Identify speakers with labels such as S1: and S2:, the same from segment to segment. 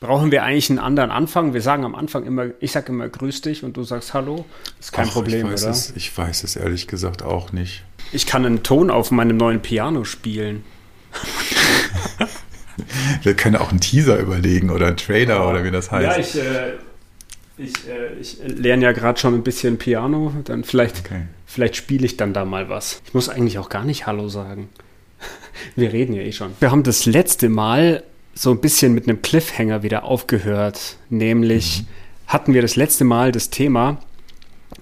S1: Brauchen wir eigentlich einen anderen Anfang? Wir sagen am Anfang immer, ich sage immer grüß dich und du sagst Hallo. ist kein Ach, Problem,
S2: ich weiß
S1: oder?
S2: Es, ich weiß es ehrlich gesagt auch nicht.
S1: Ich kann einen Ton auf meinem neuen Piano spielen.
S2: wir können auch einen Teaser überlegen oder einen Trailer oder wie das heißt.
S1: Ja, ich, äh, ich, äh, ich lerne ja gerade schon ein bisschen Piano. Dann vielleicht, okay. vielleicht spiele ich dann da mal was. Ich muss eigentlich auch gar nicht Hallo sagen. Wir reden ja eh schon. Wir haben das letzte Mal so ein bisschen mit einem Cliffhanger wieder aufgehört. Nämlich mhm. hatten wir das letzte Mal das Thema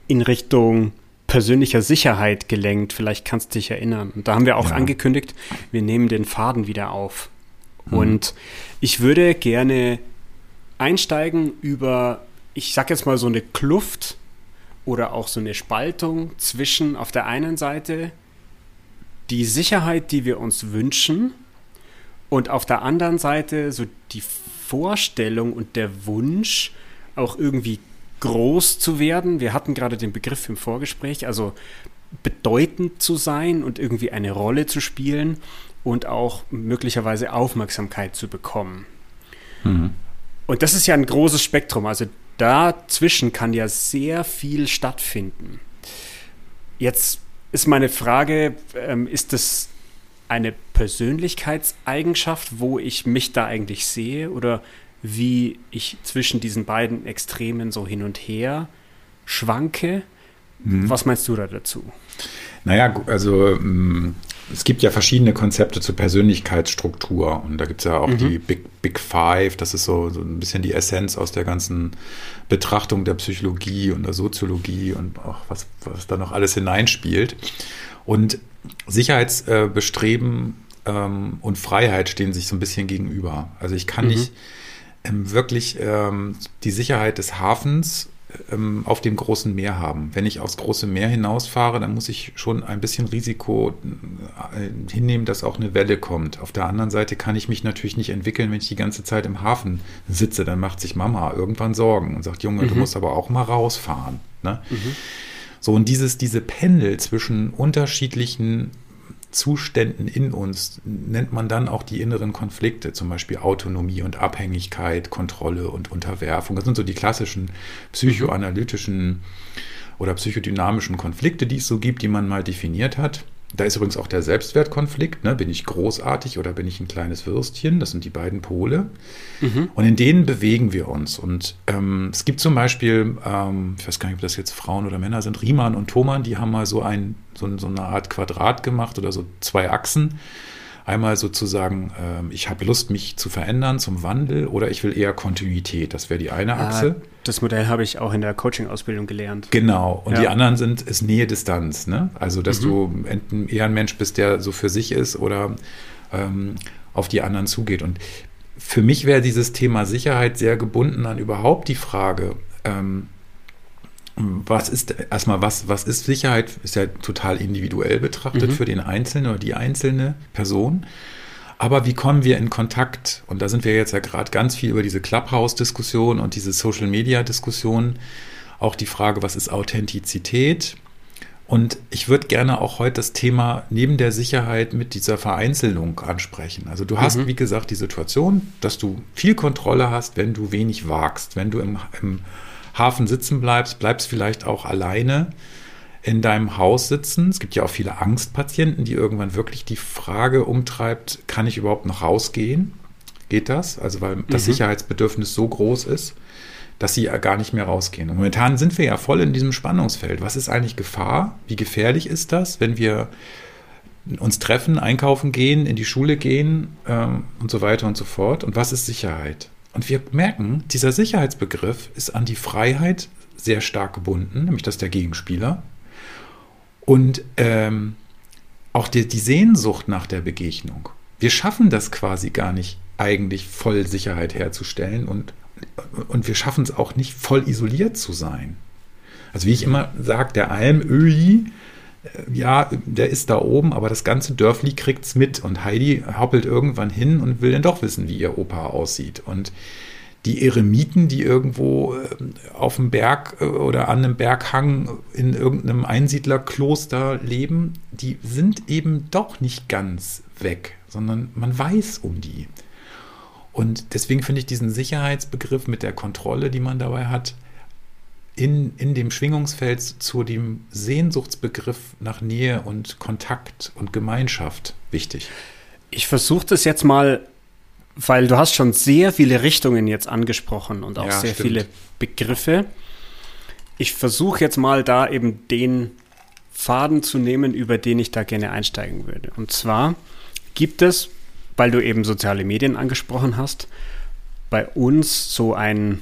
S1: in Richtung persönlicher Sicherheit gelenkt. Vielleicht kannst du dich erinnern. Und da haben wir auch ja. angekündigt, wir nehmen den Faden wieder auf. Mhm. Und ich würde gerne einsteigen über, ich sag jetzt mal so eine Kluft oder auch so eine Spaltung zwischen auf der einen Seite die Sicherheit, die wir uns wünschen, und auf der anderen Seite so die Vorstellung und der Wunsch, auch irgendwie groß zu werden. Wir hatten gerade den Begriff im Vorgespräch, also bedeutend zu sein und irgendwie eine Rolle zu spielen und auch möglicherweise Aufmerksamkeit zu bekommen. Mhm. Und das ist ja ein großes Spektrum. Also dazwischen kann ja sehr viel stattfinden. Jetzt ist meine Frage, ähm, ist das eine Persönlichkeitseigenschaft, wo ich mich da eigentlich sehe oder wie ich zwischen diesen beiden Extremen so hin und her schwanke. Mhm. Was meinst du da dazu?
S2: Naja, also mm, es gibt ja verschiedene Konzepte zur Persönlichkeitsstruktur und da gibt es ja auch mhm. die Big, Big Five, das ist so, so ein bisschen die Essenz aus der ganzen Betrachtung der Psychologie und der Soziologie und auch was, was da noch alles hineinspielt. Und Sicherheitsbestreben ähm, und Freiheit stehen sich so ein bisschen gegenüber. Also ich kann mhm. nicht ähm, wirklich ähm, die Sicherheit des Hafens ähm, auf dem großen Meer haben. Wenn ich aufs große Meer hinausfahre, dann muss ich schon ein bisschen Risiko äh, hinnehmen, dass auch eine Welle kommt. Auf der anderen Seite kann ich mich natürlich nicht entwickeln, wenn ich die ganze Zeit im Hafen sitze. Dann macht sich Mama irgendwann Sorgen und sagt, Junge, mhm. du musst aber auch mal rausfahren. Ne? Mhm. So, und dieses, diese Pendel zwischen unterschiedlichen Zuständen in uns nennt man dann auch die inneren Konflikte, zum Beispiel Autonomie und Abhängigkeit, Kontrolle und Unterwerfung. Das sind so die klassischen psychoanalytischen oder psychodynamischen Konflikte, die es so gibt, die man mal definiert hat. Da ist übrigens auch der Selbstwertkonflikt. Ne? Bin ich großartig oder bin ich ein kleines Würstchen? Das sind die beiden Pole. Mhm. Und in denen bewegen wir uns. Und ähm, es gibt zum Beispiel, ähm, ich weiß gar nicht, ob das jetzt Frauen oder Männer sind, Riemann und Thomann, die haben mal so, ein, so, so eine Art Quadrat gemacht oder so zwei Achsen. Einmal sozusagen, äh, ich habe Lust, mich zu verändern zum Wandel oder ich will eher Kontinuität. Das wäre die eine ah, Achse. Ah,
S1: das Modell habe ich auch in der Coaching-Ausbildung gelernt.
S2: Genau. Und ja. die anderen sind, ist Nähe-Distanz. Ne? Also, dass mhm. du eher ein Mensch bist, der so für sich ist oder ähm, auf die anderen zugeht. Und für mich wäre dieses Thema Sicherheit sehr gebunden an überhaupt die Frage, ähm, was ist erstmal, was, was ist Sicherheit? Ist ja total individuell betrachtet mhm. für den Einzelnen oder die einzelne Person. Aber wie kommen wir in Kontakt? Und da sind wir jetzt ja gerade ganz viel über diese Clubhouse-Diskussion und diese Social-Media-Diskussion. Auch die Frage, was ist Authentizität? Und ich würde gerne auch heute das Thema neben der Sicherheit mit dieser Vereinzelung ansprechen. Also du hast, mhm. wie gesagt, die Situation, dass du viel Kontrolle hast, wenn du wenig wagst, wenn du im, im Hafen sitzen bleibst, bleibst vielleicht auch alleine in deinem Haus sitzen. Es gibt ja auch viele Angstpatienten, die irgendwann wirklich die Frage umtreibt, kann ich überhaupt noch rausgehen? Geht das? Also weil das mhm. Sicherheitsbedürfnis so groß ist, dass sie gar nicht mehr rausgehen. Und momentan sind wir ja voll in diesem Spannungsfeld. Was ist eigentlich Gefahr? Wie gefährlich ist das, wenn wir uns treffen, einkaufen gehen, in die Schule gehen ähm, und so weiter und so fort? Und was ist Sicherheit? Und wir merken, dieser Sicherheitsbegriff ist an die Freiheit sehr stark gebunden, nämlich das der Gegenspieler. Und ähm, auch die, die Sehnsucht nach der Begegnung. Wir schaffen das quasi gar nicht, eigentlich voll Sicherheit herzustellen und, und wir schaffen es auch nicht, voll isoliert zu sein. Also wie ich immer sage, der Almöhi, ja, der ist da oben, aber das ganze Dörfli kriegt es mit und Heidi hoppelt irgendwann hin und will dann doch wissen, wie ihr Opa aussieht. Und die Eremiten, die irgendwo äh, auf dem Berg äh, oder an einem Berghang in irgendeinem Einsiedlerkloster leben, die sind eben doch nicht ganz weg, sondern man weiß um die. Und deswegen finde ich diesen Sicherheitsbegriff mit der Kontrolle, die man dabei hat, in, in dem Schwingungsfeld zu dem Sehnsuchtsbegriff nach Nähe und Kontakt und Gemeinschaft wichtig.
S1: Ich versuche das jetzt mal, weil du hast schon sehr viele Richtungen jetzt angesprochen und auch ja, sehr stimmt. viele Begriffe. Ich versuche jetzt mal da eben den Faden zu nehmen, über den ich da gerne einsteigen würde. Und zwar gibt es, weil du eben soziale Medien angesprochen hast, bei uns so ein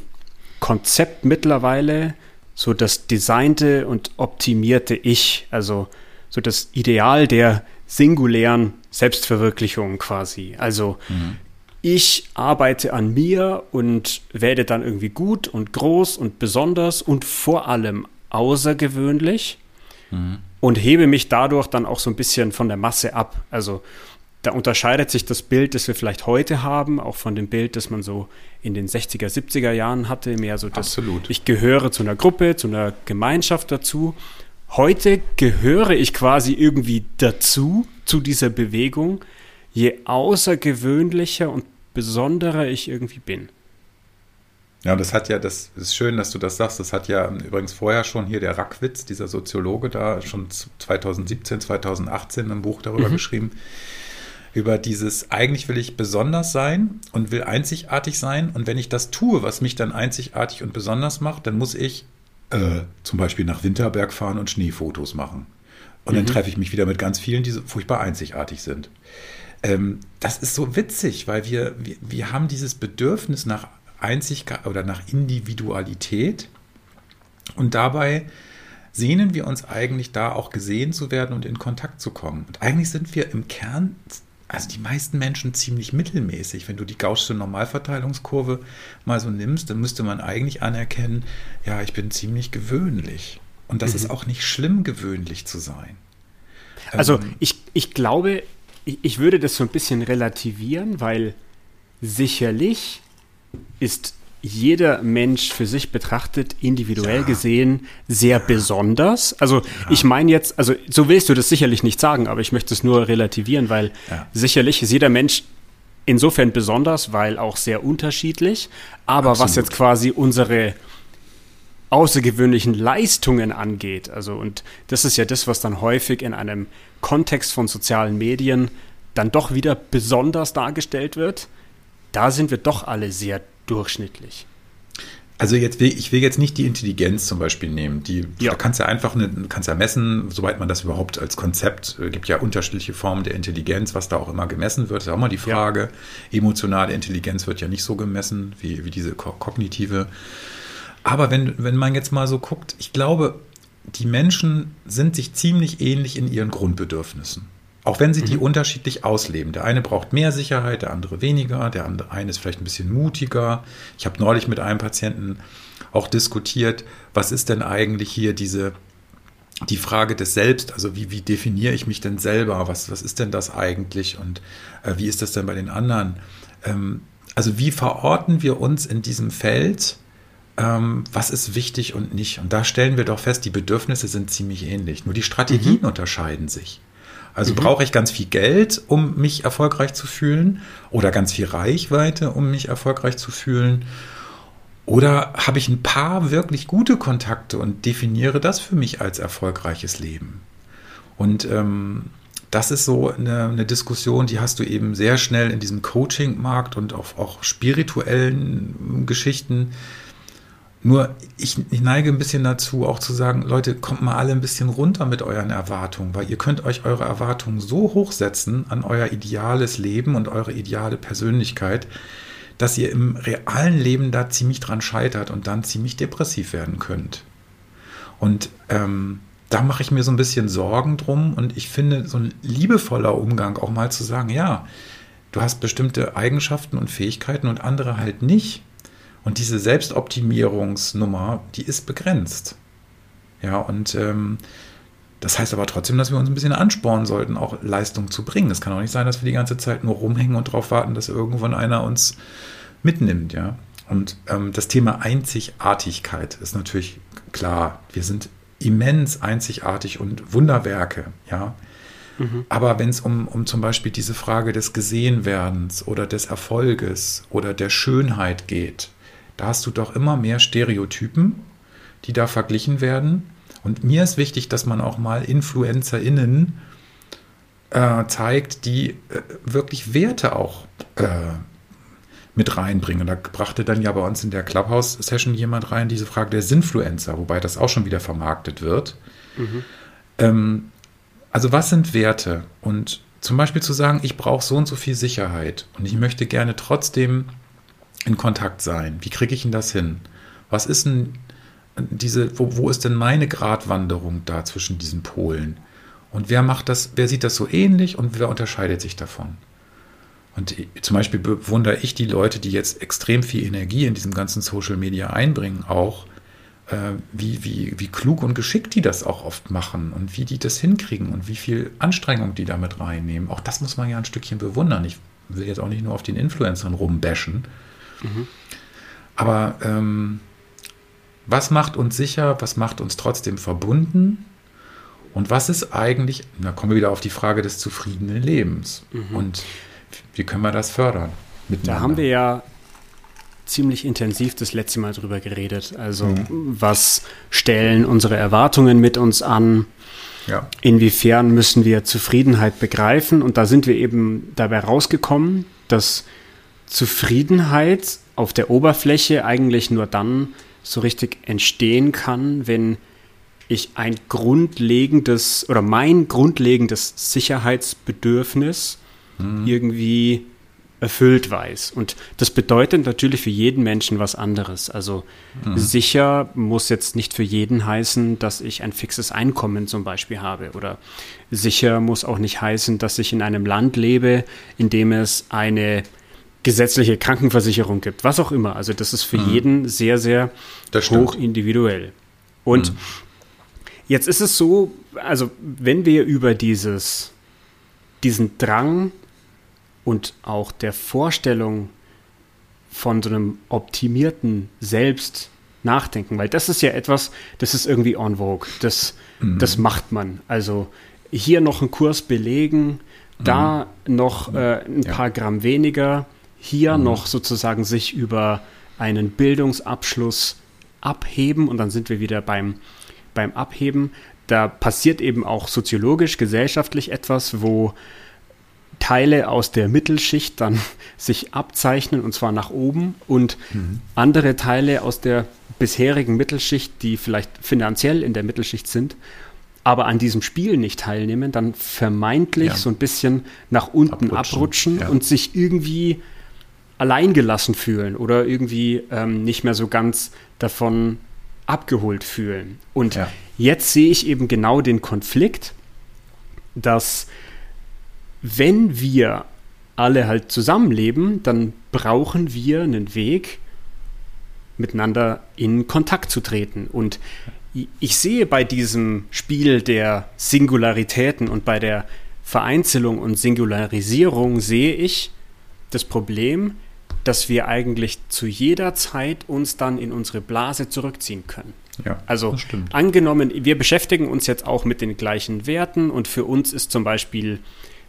S1: Konzept mittlerweile, so das designte und optimierte Ich, also so das Ideal der singulären Selbstverwirklichung quasi. Also mhm. ich arbeite an mir und werde dann irgendwie gut und groß und besonders und vor allem außergewöhnlich mhm. und hebe mich dadurch dann auch so ein bisschen von der Masse ab. Also da unterscheidet sich das Bild, das wir vielleicht heute haben, auch von dem Bild, das man so in den 60er, 70er Jahren hatte, mehr so das, Absolut. ich gehöre zu einer Gruppe, zu einer Gemeinschaft dazu. Heute gehöre ich quasi irgendwie dazu, zu dieser Bewegung, je außergewöhnlicher und besonderer ich irgendwie bin.
S2: Ja, das hat ja, das ist schön, dass du das sagst. Das hat ja übrigens vorher schon hier der Rackwitz, dieser Soziologe, da schon 2017, 2018 ein Buch darüber mhm. geschrieben über dieses, eigentlich will ich besonders sein und will einzigartig sein. Und wenn ich das tue, was mich dann einzigartig und besonders macht, dann muss ich äh, zum Beispiel nach Winterberg fahren und Schneefotos machen. Und mhm. dann treffe ich mich wieder mit ganz vielen, die so furchtbar einzigartig sind. Ähm, das ist so witzig, weil wir, wir, wir haben dieses Bedürfnis nach Einzigkeit oder nach Individualität. Und dabei sehnen wir uns eigentlich da auch gesehen zu werden und in Kontakt zu kommen. Und eigentlich sind wir im Kern also die meisten Menschen ziemlich mittelmäßig. Wenn du die gaußsche Normalverteilungskurve mal so nimmst, dann müsste man eigentlich anerkennen, ja, ich bin ziemlich gewöhnlich. Und das mhm. ist auch nicht schlimm, gewöhnlich zu sein.
S1: Also ähm, ich, ich glaube, ich, ich würde das so ein bisschen relativieren, weil sicherlich ist jeder Mensch für sich betrachtet, individuell ja. gesehen, sehr besonders. Also ja. ich meine jetzt, also so willst du das sicherlich nicht sagen, aber ich möchte es nur relativieren, weil ja. sicherlich ist jeder Mensch insofern besonders, weil auch sehr unterschiedlich. Aber Absolut. was jetzt quasi unsere außergewöhnlichen Leistungen angeht, also und das ist ja das, was dann häufig in einem Kontext von sozialen Medien dann doch wieder besonders dargestellt wird, da sind wir doch alle sehr durchschnittlich.
S2: Also jetzt will, ich will jetzt nicht die Intelligenz zum Beispiel nehmen. Die, ja. Da kannst du ja einfach eine, kannst ja messen, soweit man das überhaupt als Konzept, äh, gibt ja unterschiedliche Formen der Intelligenz, was da auch immer gemessen wird, ist auch mal die Frage. Ja. Emotionale Intelligenz wird ja nicht so gemessen wie, wie diese kognitive. Aber wenn, wenn man jetzt mal so guckt, ich glaube, die Menschen sind sich ziemlich ähnlich in ihren Grundbedürfnissen. Auch wenn sie die mhm. unterschiedlich ausleben. Der eine braucht mehr Sicherheit, der andere weniger, der andere eine ist vielleicht ein bisschen mutiger. Ich habe neulich mit einem Patienten auch diskutiert, was ist denn eigentlich hier diese die Frage des Selbst, also wie, wie definiere ich mich denn selber? Was, was ist denn das eigentlich und äh, wie ist das denn bei den anderen? Ähm, also wie verorten wir uns in diesem Feld? Ähm, was ist wichtig und nicht? Und da stellen wir doch fest, die Bedürfnisse sind ziemlich ähnlich. Nur die Strategien mhm. unterscheiden sich. Also mhm. brauche ich ganz viel Geld, um mich erfolgreich zu fühlen oder ganz viel Reichweite, um mich erfolgreich zu fühlen? Oder habe ich ein paar wirklich gute Kontakte und definiere das für mich als erfolgreiches Leben? Und ähm, das ist so eine, eine, Diskussion, die hast du eben sehr schnell in diesem Coaching-Markt und auf auch spirituellen Geschichten nur ich, ich, neige ein bisschen dazu, auch zu sagen, Leute, kommt mal alle ein bisschen runter mit euren Erwartungen, weil ihr könnt euch eure Erwartungen so hochsetzen an euer ideales Leben und eure ideale Persönlichkeit, dass ihr im realen Leben da ziemlich dran scheitert und dann ziemlich depressiv werden könnt. Und ähm, da mache ich mir so ein bisschen Sorgen drum und ich finde so ein liebevoller Umgang auch mal zu sagen, ja, du hast bestimmte Eigenschaften und Fähigkeiten und andere halt nicht. Und diese Selbstoptimierungsnummer, die ist begrenzt. Ja, und ähm, das heißt aber trotzdem, dass wir uns ein bisschen anspornen sollten, auch Leistung zu bringen. Es kann auch nicht sein, dass wir die ganze Zeit nur rumhängen und darauf warten, dass irgendwann einer uns mitnimmt, ja. Und ähm, das Thema Einzigartigkeit ist natürlich klar. Wir sind immens einzigartig und Wunderwerke, ja. Mhm. Aber wenn es um, um zum Beispiel diese Frage des Gesehenwerdens oder des Erfolges oder der Schönheit geht, da hast du doch immer mehr Stereotypen, die da verglichen werden. Und mir ist wichtig, dass man auch mal InfluencerInnen äh, zeigt, die äh, wirklich Werte auch äh, mit reinbringen. Da brachte dann ja bei uns in der Clubhouse-Session jemand rein, diese Frage der Sinfluencer, wobei das auch schon wieder vermarktet wird. Mhm. Ähm, also was sind Werte? Und zum Beispiel zu sagen, ich brauche so und so viel Sicherheit und ich möchte gerne trotzdem in Kontakt sein. Wie kriege ich denn das hin? Was ist denn diese, wo, wo ist denn meine Gratwanderung da zwischen diesen Polen? Und wer macht das, wer sieht das so ähnlich und wer unterscheidet sich davon? Und zum Beispiel bewundere ich die Leute, die jetzt extrem viel Energie in diesem ganzen Social Media einbringen, auch, äh, wie, wie, wie klug und geschickt die das auch oft machen und wie die das hinkriegen und wie viel Anstrengung die damit reinnehmen. Auch das muss man ja ein Stückchen bewundern. Ich will jetzt auch nicht nur auf den Influencern rumbashen. Mhm. Aber ähm, was macht uns sicher, was macht uns trotzdem verbunden? Und was ist eigentlich, da kommen wir wieder auf die Frage des zufriedenen Lebens. Mhm. Und wie können wir das fördern?
S1: Da haben wir ja ziemlich intensiv das letzte Mal drüber geredet. Also mhm. was stellen unsere Erwartungen mit uns an? Ja. Inwiefern müssen wir Zufriedenheit begreifen? Und da sind wir eben dabei rausgekommen, dass Zufriedenheit auf der Oberfläche eigentlich nur dann so richtig entstehen kann, wenn ich ein grundlegendes oder mein grundlegendes Sicherheitsbedürfnis mhm. irgendwie erfüllt weiß. Und das bedeutet natürlich für jeden Menschen was anderes. Also mhm. sicher muss jetzt nicht für jeden heißen, dass ich ein fixes Einkommen zum Beispiel habe. Oder sicher muss auch nicht heißen, dass ich in einem Land lebe, in dem es eine gesetzliche Krankenversicherung gibt. Was auch immer. Also das ist für mhm. jeden sehr, sehr hoch individuell. Und mhm. jetzt ist es so, also wenn wir über dieses, diesen Drang und auch der Vorstellung von so einem optimierten Selbst nachdenken, weil das ist ja etwas, das ist irgendwie en vogue, das, mhm. das macht man. Also hier noch einen Kurs belegen, da mhm. noch äh, ein ja. paar Gramm weniger, hier mhm. noch sozusagen sich über einen Bildungsabschluss abheben und dann sind wir wieder beim, beim Abheben. Da passiert eben auch soziologisch, gesellschaftlich etwas, wo Teile aus der Mittelschicht dann sich abzeichnen und zwar nach oben und mhm. andere Teile aus der bisherigen Mittelschicht, die vielleicht finanziell in der Mittelschicht sind, aber an diesem Spiel nicht teilnehmen, dann vermeintlich ja. so ein bisschen nach unten abrutschen, abrutschen ja. und sich irgendwie alleingelassen fühlen oder irgendwie ähm, nicht mehr so ganz davon abgeholt fühlen. Und ja. jetzt sehe ich eben genau den Konflikt, dass wenn wir alle halt zusammenleben, dann brauchen wir einen Weg, miteinander in Kontakt zu treten. Und ich sehe bei diesem Spiel der Singularitäten und bei der Vereinzelung und Singularisierung sehe ich das Problem, dass wir eigentlich zu jeder Zeit uns dann in unsere Blase zurückziehen können. Ja, also angenommen, wir beschäftigen uns jetzt auch mit den gleichen Werten und für uns ist zum Beispiel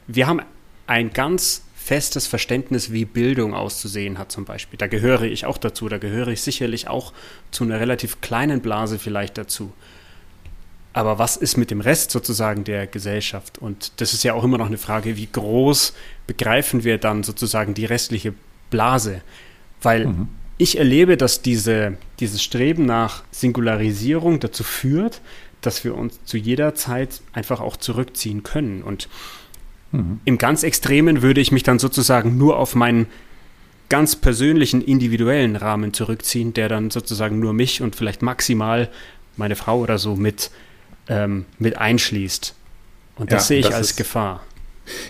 S1: wir haben ein ganz festes Verständnis, wie Bildung auszusehen hat zum Beispiel. Da gehöre ich auch dazu, da gehöre ich sicherlich auch zu einer relativ kleinen Blase vielleicht dazu. Aber was ist mit dem Rest sozusagen der Gesellschaft? Und das ist ja auch immer noch eine Frage, wie groß begreifen wir dann sozusagen die restliche Blase? Weil mhm. ich erlebe, dass diese, dieses Streben nach Singularisierung dazu führt, dass wir uns zu jeder Zeit einfach auch zurückziehen können. Und Mhm. Im ganz Extremen würde ich mich dann sozusagen nur auf meinen ganz persönlichen, individuellen Rahmen zurückziehen, der dann sozusagen nur mich und vielleicht maximal meine Frau oder so mit, ähm, mit einschließt. Und das ja, sehe ich das als ist, Gefahr.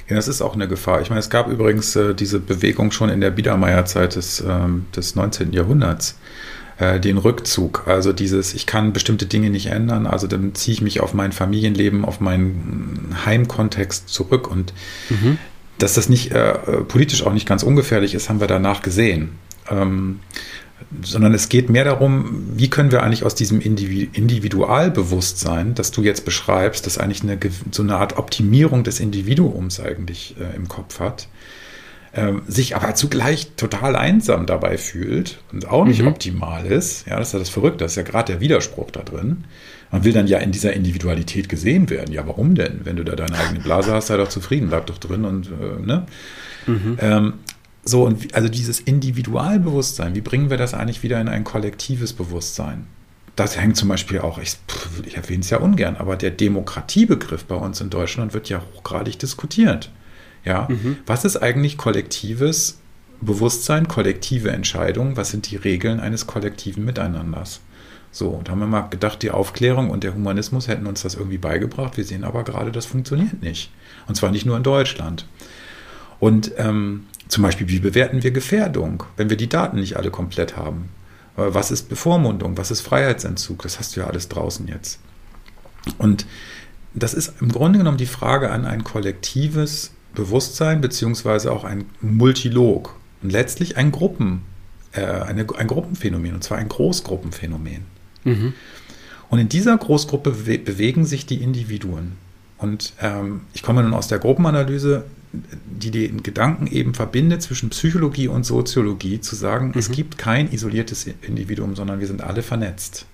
S2: Ja, das ist auch eine Gefahr. Ich meine, es gab übrigens äh, diese Bewegung schon in der Biedermeierzeit des, ähm, des 19. Jahrhunderts äh, den Rückzug. Also dieses, ich kann bestimmte Dinge nicht ändern, also dann ziehe ich mich auf mein Familienleben, auf meinen Heimkontext zurück und mhm. dass das nicht äh, politisch auch nicht ganz ungefährlich ist, haben wir danach gesehen. Ähm, sondern es geht mehr darum, wie können wir eigentlich aus diesem Individualbewusstsein, das du jetzt beschreibst, das eigentlich eine, so eine Art Optimierung des Individuums eigentlich äh, im Kopf hat, äh, sich aber zugleich total einsam dabei fühlt und auch nicht mhm. optimal ist. Ja, das ist ja das Verrückte, das ist ja gerade der Widerspruch da drin. Man will dann ja in dieser Individualität gesehen werden. Ja, warum denn? Wenn du da deine eigene Blase hast, sei doch zufrieden, bleib doch drin und äh, ne? Mhm. Ähm, so, und also dieses Individualbewusstsein, wie bringen wir das eigentlich wieder in ein kollektives Bewusstsein? Das hängt zum Beispiel auch, ich, ich erwähne es ja ungern, aber der Demokratiebegriff bei uns in Deutschland wird ja hochgradig diskutiert. Ja, mhm. was ist eigentlich kollektives Bewusstsein, kollektive Entscheidungen? Was sind die Regeln eines kollektiven Miteinanders? So, da haben wir mal gedacht, die Aufklärung und der Humanismus hätten uns das irgendwie beigebracht. Wir sehen aber gerade, das funktioniert nicht. Und zwar nicht nur in Deutschland. Und ähm, zum Beispiel, wie bewerten wir Gefährdung, wenn wir die Daten nicht alle komplett haben? Äh, was ist Bevormundung? Was ist Freiheitsentzug? Das hast du ja alles draußen jetzt. Und das ist im Grunde genommen die Frage an ein kollektives Bewusstsein, beziehungsweise auch ein Multilog. Und letztlich ein Gruppen, äh, eine, ein Gruppenphänomen, und zwar ein Großgruppenphänomen. Mhm. Und in dieser Großgruppe bewegen sich die Individuen. Und ähm, ich komme nun aus der Gruppenanalyse die den Gedanken eben verbindet zwischen Psychologie und Soziologie, zu sagen, mhm. es gibt kein isoliertes Individuum, sondern wir sind alle vernetzt.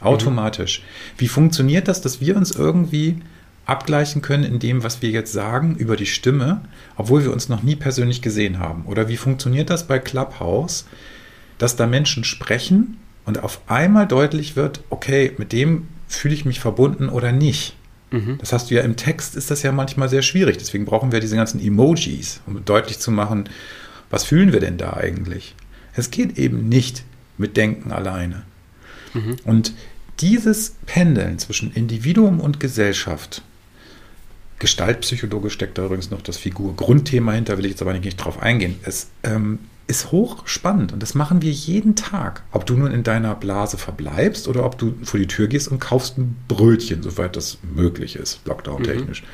S2: Automatisch. Mhm. Wie funktioniert das, dass wir uns irgendwie abgleichen können in dem, was wir jetzt sagen über die Stimme, obwohl wir uns noch nie persönlich gesehen haben? Oder wie funktioniert das bei Clubhouse, dass da Menschen sprechen und auf einmal deutlich wird, okay, mit dem fühle ich mich verbunden oder nicht? Mhm. Das hast du ja im Text, ist das ja manchmal sehr schwierig. Deswegen brauchen wir diese ganzen Emojis, um deutlich zu machen, was fühlen wir denn da eigentlich? Es geht eben nicht mit Denken alleine. Mhm. Und dieses Pendeln zwischen Individuum und Gesellschaft, Gestaltpsychologisch steckt da übrigens noch das Figur-Grundthema hinter, will ich jetzt aber nicht drauf eingehen. Es ähm, ist hochspannend und das machen wir jeden Tag. Ob du nun in deiner Blase verbleibst oder ob du vor die Tür gehst und kaufst ein Brötchen, soweit das möglich ist, Lockdown-technisch. Mhm.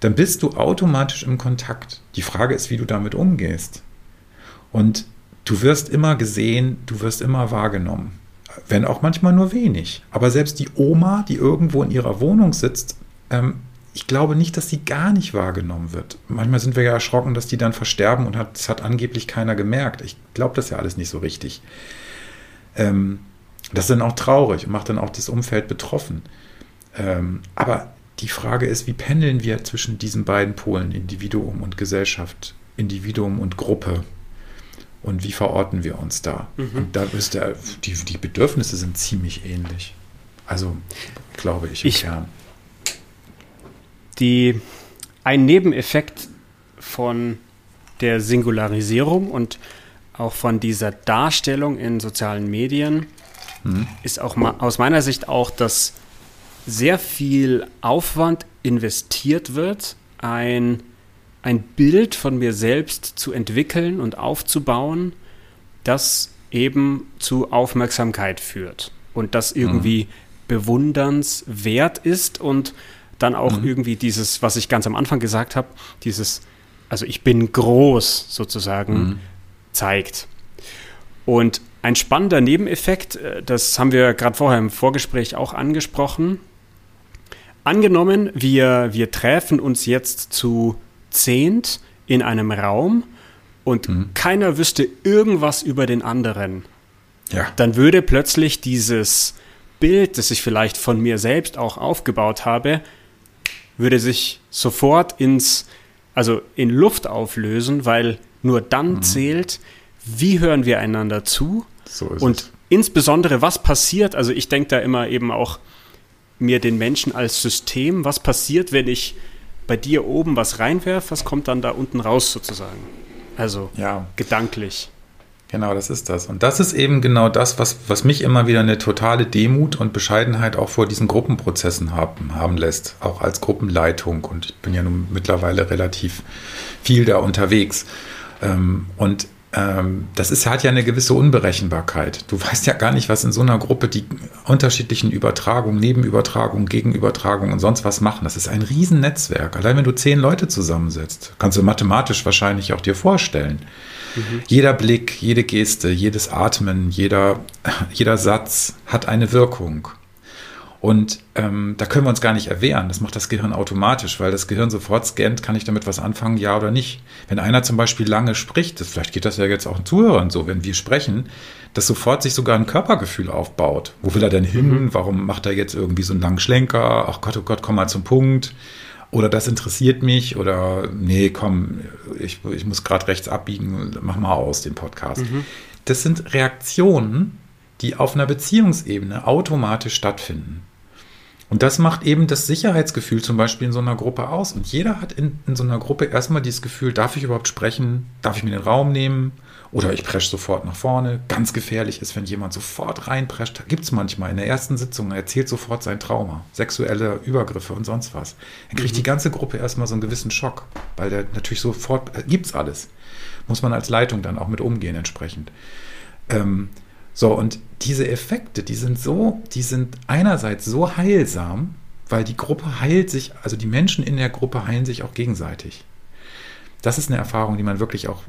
S2: Dann bist du automatisch im Kontakt. Die Frage ist, wie du damit umgehst. Und du wirst immer gesehen, du wirst immer wahrgenommen. Wenn auch manchmal nur wenig. Aber selbst die Oma, die irgendwo in ihrer Wohnung sitzt, ähm, ich glaube nicht, dass sie gar nicht wahrgenommen wird. Manchmal sind wir ja erschrocken, dass die dann versterben und hat, das hat angeblich keiner gemerkt. Ich glaube das ja alles nicht so richtig. Ähm, das ist dann auch traurig und macht dann auch das Umfeld betroffen. Ähm, aber die Frage ist, wie pendeln wir zwischen diesen beiden Polen, Individuum und Gesellschaft, Individuum und Gruppe? Und wie verorten wir uns da? Mhm. Und da ist der, die, die Bedürfnisse sind ziemlich ähnlich. Also, glaube ich,
S1: im ich, Kern die, ein Nebeneffekt von der Singularisierung und auch von dieser Darstellung in sozialen Medien mhm. ist auch aus meiner Sicht auch, dass sehr viel Aufwand investiert wird, ein, ein Bild von mir selbst zu entwickeln und aufzubauen, das eben zu Aufmerksamkeit führt und das irgendwie mhm. bewundernswert ist und dann auch mhm. irgendwie dieses, was ich ganz am Anfang gesagt habe, dieses, also ich bin groß sozusagen, mhm. zeigt. Und ein spannender Nebeneffekt, äh, das haben wir gerade vorher im Vorgespräch auch angesprochen. Angenommen, wir, wir treffen uns jetzt zu zehnt in einem Raum und mhm. keiner wüsste irgendwas über den anderen. Ja. Dann würde plötzlich dieses Bild, das ich vielleicht von mir selbst auch aufgebaut habe, würde sich sofort ins, also in Luft auflösen, weil nur dann mhm. zählt, wie hören wir einander zu so und es. insbesondere, was passiert, also ich denke da immer eben auch mir den Menschen als System, was passiert, wenn ich bei dir oben was reinwerfe, was kommt dann da unten raus sozusagen? Also ja. gedanklich.
S2: Genau, das ist das. Und das ist eben genau das, was, was mich immer wieder eine totale Demut und Bescheidenheit auch vor diesen Gruppenprozessen haben, haben lässt, auch als Gruppenleitung. Und ich bin ja nun mittlerweile relativ viel da unterwegs. Ähm, und ähm, das ist, hat ja eine gewisse Unberechenbarkeit. Du weißt ja gar nicht, was in so einer Gruppe die unterschiedlichen Übertragungen, Nebenübertragungen, Gegenübertragungen und sonst was machen. Das ist ein Riesennetzwerk. Allein wenn du zehn Leute zusammensetzt, kannst du mathematisch wahrscheinlich auch dir vorstellen Jeder Blick, jede Geste, jedes Atmen, jeder, jeder Satz hat eine Wirkung. Und ähm, da können wir uns gar nicht erwehren. Das macht das Gehirn automatisch, weil das Gehirn sofort scannt, kann ich damit was anfangen, ja oder nicht. Wenn einer zum Beispiel lange spricht, das, vielleicht geht das ja jetzt auch Zuhörern so, wenn wir sprechen, dass sofort sich sogar ein Körpergefühl aufbaut. Wo will er denn hin? Warum macht er jetzt irgendwie so einen langen Schlenker? Ach Gott, oh Gott, komm mal zum Punkt. Oder das interessiert mich. Oder nee, komm, ich, ich muss gerade rechts abbiegen, mach mal aus den Podcast. Mhm. Das sind Reaktionen, die auf einer Beziehungsebene automatisch stattfinden. Und das macht eben das Sicherheitsgefühl zum Beispiel in so einer Gruppe aus. Und jeder hat in, in so einer Gruppe erstmal dieses Gefühl, darf ich überhaupt sprechen? Darf ich mir den Raum nehmen? Oder ich presche sofort nach vorne. Ganz gefährlich ist, wenn jemand sofort reinprescht. Gibt es manchmal in der ersten Sitzung, er erzählt sofort sein Trauma, sexuelle Übergriffe und sonst was. Dann kriegt mhm. die ganze Gruppe erstmal so einen gewissen Schock, weil der natürlich sofort, äh, gibt's alles. Muss man als Leitung dann auch mit umgehen entsprechend. Ähm, so, und diese Effekte, die sind so, die sind einerseits so heilsam, weil die Gruppe heilt sich, also die Menschen in der Gruppe heilen sich auch gegenseitig. Das ist eine Erfahrung, die man wirklich auch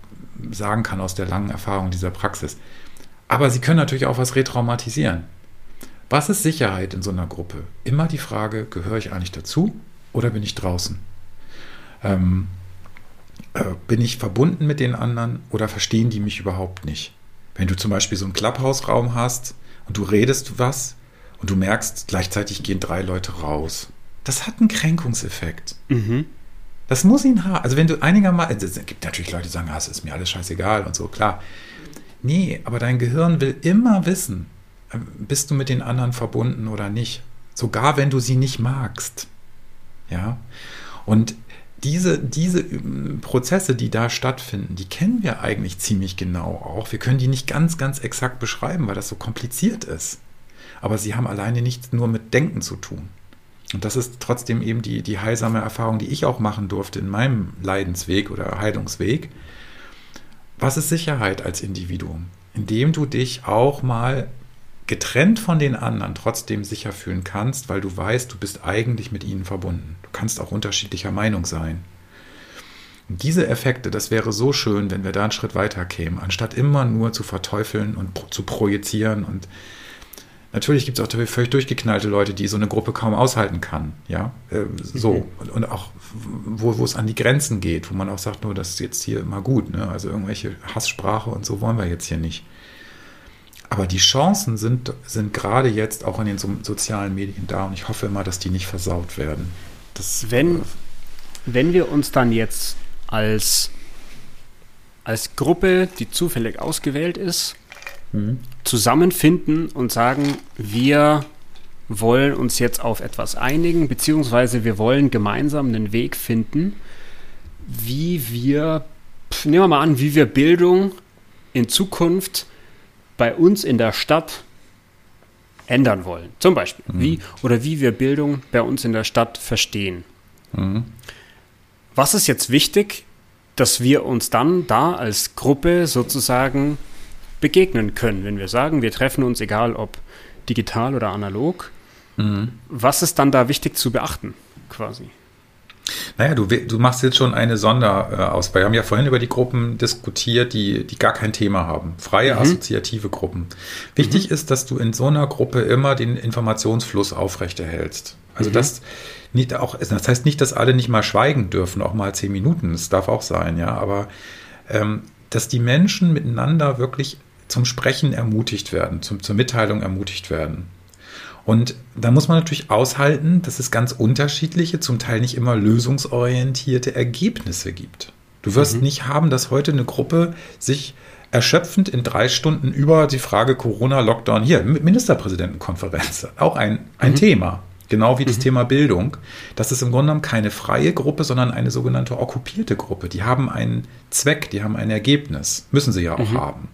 S2: sagen kann aus der langen Erfahrung dieser Praxis. Aber sie können natürlich auch was retraumatisieren. Was ist Sicherheit in so einer Gruppe? Immer die Frage, gehöre ich eigentlich dazu oder bin ich draußen? Ähm, äh, bin ich verbunden mit den anderen oder verstehen die mich überhaupt nicht? Wenn du zum Beispiel so einen Clubhouse-Raum hast und du redest was und du merkst, gleichzeitig gehen drei Leute raus. Das hat einen Kränkungseffekt. Mhm. Das muss ihn haben. Also wenn du einigermaßen, es gibt natürlich Leute, die sagen, ah, es ist mir alles scheißegal und so, klar. Nee, aber dein Gehirn will immer wissen, äh, bist du mit den anderen verbunden oder nicht. Sogar wenn du sie nicht magst. Ja. Und diese, diese ähm, Prozesse, die da stattfinden, die kennen wir eigentlich ziemlich genau auch. Wir können die nicht ganz, ganz exakt beschreiben, weil das so kompliziert ist. Aber sie haben alleine nichts nur mit Denken zu tun. Und das ist trotzdem eben die, die heilsame Erfahrung, die ich auch machen durfte in meinem Leidensweg oder Heilungsweg. Was ist Sicherheit als Individuum? Indem du dich auch mal getrennt von den anderen trotzdem sicher fühlen kannst, weil du weißt, du bist eigentlich mit ihnen verbunden. Du kannst auch unterschiedlicher Meinung sein. Und diese Effekte, das wäre so schön, wenn wir da einen Schritt weiter kämen, anstatt immer nur zu verteufeln und zu projizieren. Und natürlich gibt es auch völlig durchgeknallte Leute, die so eine Gruppe kaum aushalten kann. Ja, äh, so. Mhm. Und, und, auch, wo, wo es an die Grenzen geht, wo man auch sagt, nur das ist jetzt hier immer gut. Ne? Also irgendwelche Hasssprache und so wollen wir jetzt hier nicht. Aber die Chancen sind, sind gerade jetzt auch in den so sozialen Medien da und ich hoffe immer, dass die nicht versaut werden.
S1: Das, wenn, wenn wir uns dann jetzt als, als Gruppe, die zufällig ausgewählt ist, mhm. zusammenfinden und sagen, wir wollen uns jetzt auf etwas einigen, beziehungsweise wir wollen gemeinsam einen Weg finden, wie wir, nehmen wir mal an, wie wir Bildung in Zukunft bei uns in der Stadt ändern wollen. Zum Beispiel. Mhm. Wie oder wie wir Bildung bei uns in der Stadt verstehen. Mhm. Was ist jetzt wichtig, dass wir uns dann da als Gruppe sozusagen begegnen können, wenn wir sagen, wir treffen uns, egal ob digital oder analog. Mhm. Was ist dann da wichtig zu beachten, quasi?
S2: Naja, du, du machst jetzt schon eine Sonderauswahl. Wir haben ja vorhin über die Gruppen diskutiert, die, die gar kein Thema haben. Freie, mhm. assoziative Gruppen. Wichtig mhm. ist, dass du in so einer Gruppe immer den Informationsfluss aufrechterhältst. Also mhm. das nicht auch, das heißt nicht, dass alle nicht mal schweigen dürfen, auch mal zehn Minuten. Das darf auch sein, ja. Aber ähm, dass die Menschen miteinander wirklich zum Sprechen ermutigt werden, zum, zur Mitteilung ermutigt werden. Und da muss man natürlich aushalten, dass es ganz unterschiedliche, zum Teil nicht immer lösungsorientierte Ergebnisse gibt. Du wirst mhm. nicht haben, dass heute eine Gruppe sich erschöpfend in drei Stunden über die Frage Corona-Lockdown hier, Ministerpräsidentenkonferenz, auch ein, ein mhm. Thema. Genau wie mhm. das Thema Bildung. Das ist im Grunde genommen keine freie Gruppe, sondern eine sogenannte okkupierte Gruppe. Die haben einen Zweck, die haben ein Ergebnis. Müssen sie ja auch mhm. haben.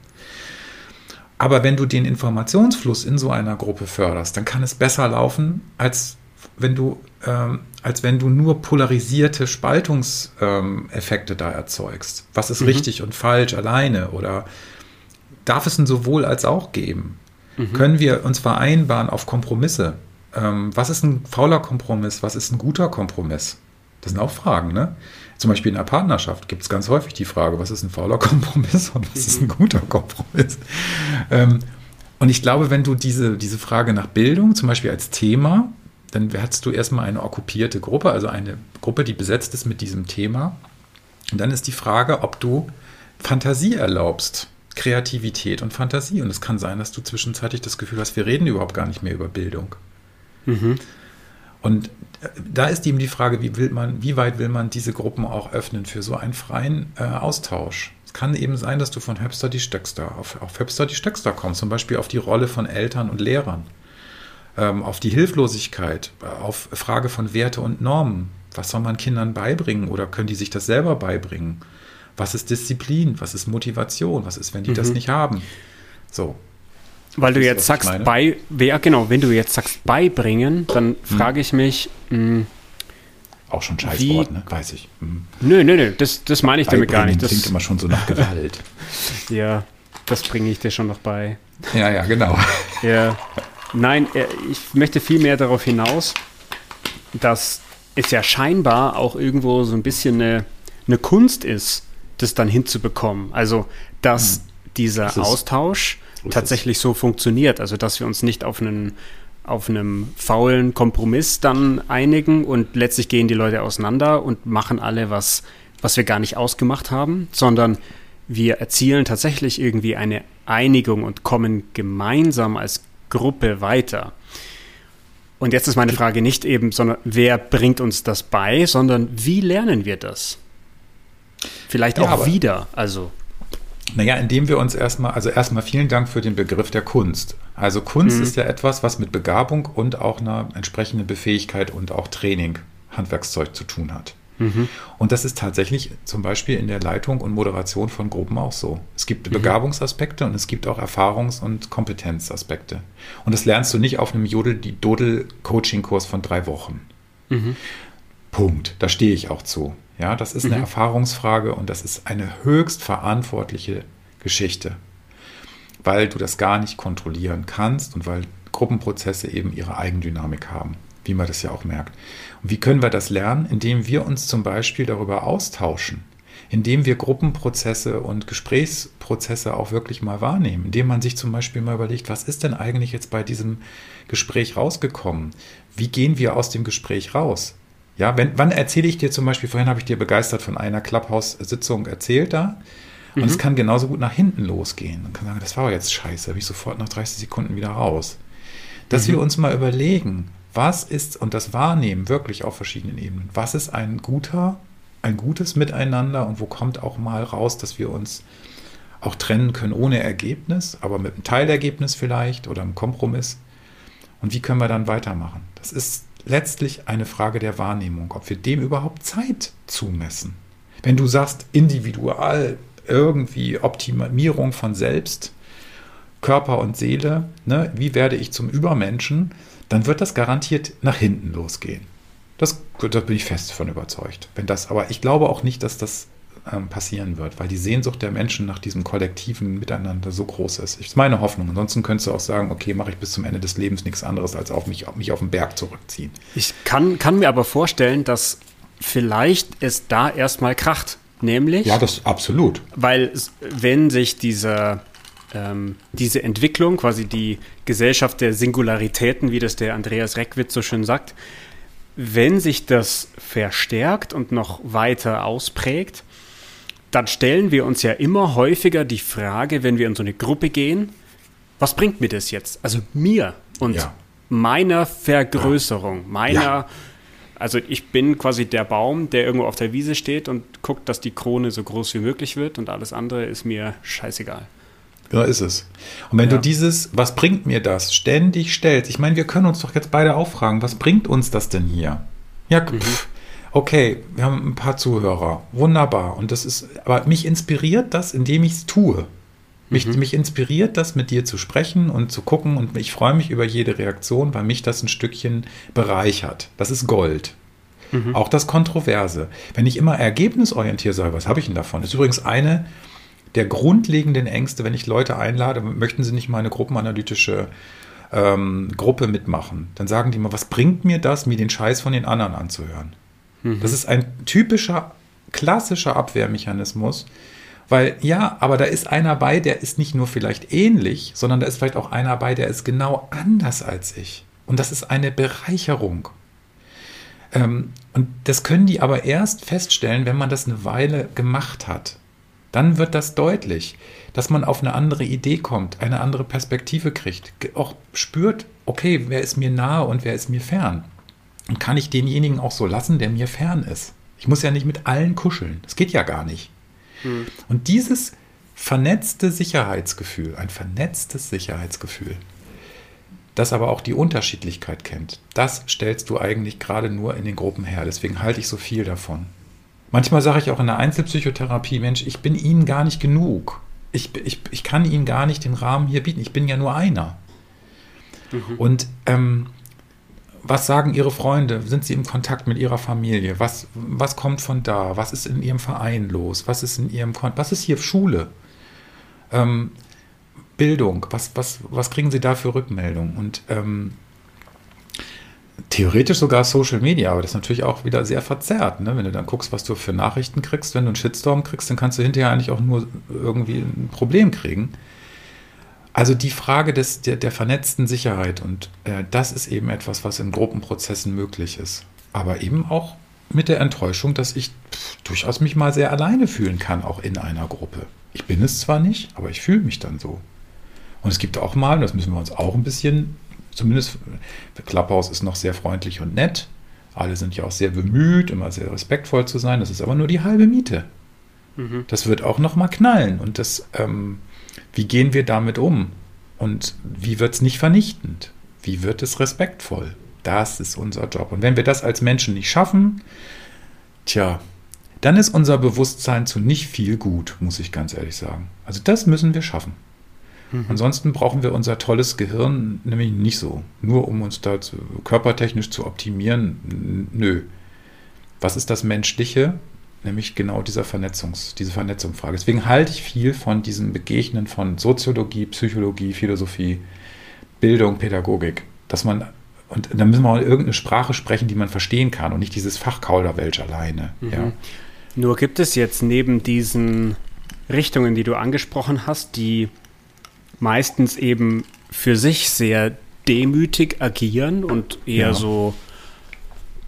S2: Aber wenn du den Informationsfluss in so einer Gruppe förderst, dann kann es besser laufen, als wenn du, ähm, als wenn du nur polarisierte Spaltungseffekte ähm, da erzeugst. Was ist mhm. richtig und falsch alleine? Oder darf es ein sowohl als auch geben? Mhm. Können wir uns vereinbaren auf Kompromisse? Ähm, was ist ein fauler Kompromiss? Was ist ein guter Kompromiss? Das sind auch Fragen, ne? Zum Beispiel in der Partnerschaft gibt es ganz häufig die Frage, was ist ein fauler Kompromiss und was ist ein mhm. guter Kompromiss? Ähm, und ich glaube, wenn du diese, diese Frage nach Bildung zum Beispiel als Thema, dann hast du erstmal eine okkupierte Gruppe, also eine Gruppe, die besetzt ist mit diesem Thema. Und dann ist die Frage, ob du Fantasie erlaubst. Kreativität und Fantasie. Und es kann sein, dass du zwischenzeitlich das Gefühl hast, wir reden überhaupt gar nicht mehr über Bildung. Mhm. Und da ist eben die Frage, wie, will man, wie weit will man diese Gruppen auch öffnen für so einen freien äh, Austausch? Es kann eben sein, dass du von Höpster die Stöckster auf, auf Höpster die Stöckster kommst, zum Beispiel auf die Rolle von Eltern und Lehrern, ähm, auf die Hilflosigkeit, äh, auf Frage von Werte und Normen. Was soll man Kindern beibringen oder können die sich das selber beibringen? Was ist Disziplin? Was ist Motivation? Was ist, wenn die mhm. das nicht haben? So,
S1: weil du jetzt sagst, bei, ja, genau, wenn du jetzt sagst beibringen, dann hm. frage ich mich. Mh, hm,
S2: auch schon Scheißwort, ne? Weiß ich.
S1: Mhm. Nö, nö, nö, das, das meine ich damit gar nicht. Das
S2: klingt immer schon so nach Gewalt.
S1: ja, das bringe ich dir schon noch bei.
S2: Ja, ja, genau.
S1: Ja. Nein, äh, ich möchte vielmehr darauf hinaus, dass es ja scheinbar auch irgendwo so ein bisschen eine, eine Kunst ist, das dann hinzubekommen. Also, dass hm. dieser Austausch tatsächlich so funktioniert. Also dass wir uns nicht auf einen auf einem faulen Kompromiss dann einigen und letztlich gehen die Leute auseinander und machen alle was, was wir gar nicht ausgemacht haben, sondern wir erzielen tatsächlich irgendwie eine Einigung und kommen gemeinsam als Gruppe weiter. Und jetzt ist meine Frage nicht eben, sondern wer bringt uns das bei, sondern wie lernen wir das? Vielleicht auch ja, wieder. Also
S2: naja, indem wir uns erstmal, also erstmal vielen Dank für den Begriff der Kunst. Also Kunst mhm. ist ja etwas, was mit Begabung und auch einer entsprechenden Befähigkeit und auch Training, Handwerkszeug zu tun hat. Mhm. Und das ist tatsächlich zum Beispiel in der Leitung und Moderation von Gruppen auch so. Es gibt mhm. Begabungsaspekte und es gibt auch Erfahrungs- und Kompetenzaspekte. Und das lernst du nicht auf einem Jodel-Coaching-Kurs von drei Wochen. Mhm. Punkt. Da stehe ich auch zu. Ja, das ist eine mhm. Erfahrungsfrage und das ist eine höchst verantwortliche Geschichte, weil du das gar nicht kontrollieren kannst und weil Gruppenprozesse eben ihre Eigendynamik haben, wie man das ja auch merkt. Und wie können wir das lernen? Indem wir uns zum Beispiel darüber austauschen, indem wir Gruppenprozesse und Gesprächsprozesse auch wirklich mal wahrnehmen, indem man sich zum Beispiel mal überlegt, was ist denn eigentlich jetzt bei diesem Gespräch rausgekommen? Wie gehen wir aus dem Gespräch raus? Ja, wenn, wann erzähle ich dir zum Beispiel, vorhin habe ich dir begeistert von einer Clubhouse-Sitzung erzählt da. Und mhm. es kann genauso gut nach hinten losgehen. Man kann sagen, das war jetzt scheiße, habe ich sofort nach 30 Sekunden wieder raus. Dass mhm. wir uns mal überlegen, was ist, und das wahrnehmen wirklich auf verschiedenen Ebenen, was ist ein guter, ein gutes Miteinander und wo kommt auch mal raus, dass wir uns auch trennen können ohne Ergebnis, aber mit einem Teilergebnis vielleicht oder einem Kompromiss. Und wie können wir dann weitermachen? Das ist letztlich eine Frage der Wahrnehmung, ob wir dem überhaupt Zeit zumessen. Wenn du sagst, individual irgendwie Optimierung von Selbst, Körper und Seele, ne, wie werde ich zum Übermenschen, dann wird das garantiert nach hinten losgehen. Das, da bin ich fest von überzeugt. Wenn das, aber ich glaube auch nicht, dass das ähm, passieren wird, weil die Sehnsucht der Menschen nach diesem kollektiven Miteinander so groß ist. Das ist meine Hoffnung. Ansonsten könntest du auch sagen, okay, mache ich bis zum Ende des Lebens nichts anderes, als auf mich, mich auf den Berg zurückziehen.
S1: Ich kann, kann mir aber vorstellen, dass vielleicht es da erstmal kracht. Nämlich.
S2: Ja, das absolut.
S1: Weil, wenn sich dieser ähm, diese Entwicklung, quasi die Gesellschaft der Singularitäten, wie das der Andreas Reckwitz so schön sagt, wenn sich das verstärkt und noch weiter ausprägt, dann stellen wir uns ja immer häufiger die Frage, wenn wir in so eine Gruppe gehen, was bringt mir das jetzt? Also mir und ja. meiner Vergrößerung, meiner, ja. also ich bin quasi der Baum, der irgendwo auf der Wiese steht und guckt, dass die Krone so groß wie möglich wird und alles andere ist mir scheißegal.
S2: Ja, ist es. Und wenn ja. du dieses, was bringt mir das, ständig stellst, ich meine, wir können uns doch jetzt beide auffragen, was bringt uns das denn hier? Ja, mhm. Okay, wir haben ein paar Zuhörer, wunderbar. Und das ist, aber mich inspiriert das, indem ich es tue. Mich, mhm. mich inspiriert das, mit dir zu sprechen und zu gucken und ich freue mich über jede Reaktion, weil mich das ein Stückchen bereichert. Das ist Gold. Mhm. Auch das Kontroverse. Wenn ich immer ergebnisorientiert sage, was habe ich denn davon? Das ist übrigens eine der grundlegenden Ängste, wenn ich Leute einlade, möchten sie nicht mal eine gruppenanalytische ähm, Gruppe mitmachen. Dann sagen die mal, was bringt mir das, mir den Scheiß von den anderen anzuhören? Mhm. Das ist ein typischer, klassischer Abwehrmechanismus, weil ja, aber da ist einer bei, der ist nicht nur vielleicht ähnlich, sondern da ist vielleicht auch einer bei, der ist genau anders als ich. Und das ist eine Bereicherung. Ähm, und das können die aber erst feststellen, wenn man das eine Weile gemacht hat. Dann wird das deutlich, dass man auf eine andere Idee kommt, eine andere Perspektive kriegt, auch spürt, okay, wer ist mir nahe und wer ist mir fern. Und kann ich denjenigen auch so lassen, der mir fern ist. Ich muss ja nicht mit allen kuscheln. Das geht ja gar nicht. Hm. Und dieses vernetzte Sicherheitsgefühl, ein vernetztes Sicherheitsgefühl, das aber auch die Unterschiedlichkeit kennt, das stellst du eigentlich gerade nur in den Gruppen her. Deswegen halte ich so viel davon. Manchmal sage ich auch in der Einzelpsychotherapie, Mensch, ich bin Ihnen gar nicht genug. Ich, ich, ich kann Ihnen gar nicht den Rahmen hier bieten. Ich bin ja nur einer. Mhm. Und ähm, was sagen Ihre Freunde? Sind Sie im Kontakt mit Ihrer Familie? Was, was kommt von da? Was ist in Ihrem Verein los? Was ist in Ihrem Kon Was ist hier Schule? Ähm, Bildung, was, was, was kriegen Sie da für Rückmeldungen? Und ähm, theoretisch sogar Social Media, aber das ist natürlich auch wieder sehr verzerrt. Ne? Wenn du dann guckst, was du für Nachrichten kriegst, wenn du einen Shitstorm kriegst, dann kannst du hinterher eigentlich auch nur irgendwie ein Problem kriegen. Also die Frage des, der, der vernetzten Sicherheit und äh, das ist eben etwas, was in Gruppenprozessen möglich ist. Aber eben auch mit der Enttäuschung, dass ich pff, durchaus mich mal sehr alleine fühlen kann, auch in einer Gruppe. Ich bin es zwar nicht, aber ich fühle mich dann so. Und es gibt auch mal, das müssen wir uns auch ein bisschen, zumindest Klapphaus ist noch sehr freundlich und nett. Alle sind ja auch sehr bemüht, immer sehr respektvoll zu sein. Das ist aber nur die halbe Miete. Mhm. Das wird auch noch mal knallen. Und das, ähm, wie gehen wir damit um? Und wie wird es nicht vernichtend? Wie wird es respektvoll? Das ist unser Job. Und wenn wir das als Menschen nicht schaffen, tja, dann ist unser Bewusstsein zu nicht viel gut, muss ich ganz ehrlich sagen. Also das müssen wir schaffen. Mhm. Ansonsten brauchen wir unser tolles Gehirn nämlich nicht so. Nur um uns da zu, körpertechnisch zu optimieren, nö. Was ist das Menschliche? Nämlich genau dieser Vernetzungs, diese Vernetzungsfrage. Deswegen halte ich viel von diesem Begegnen von Soziologie, Psychologie, Philosophie, Bildung, Pädagogik. Dass man, und da müssen wir auch irgendeine Sprache sprechen, die man verstehen kann und nicht dieses Fachkauderwelsch alleine. Mhm. Ja.
S1: Nur gibt es jetzt neben diesen Richtungen, die du angesprochen hast, die meistens eben für sich sehr demütig agieren und eher ja. so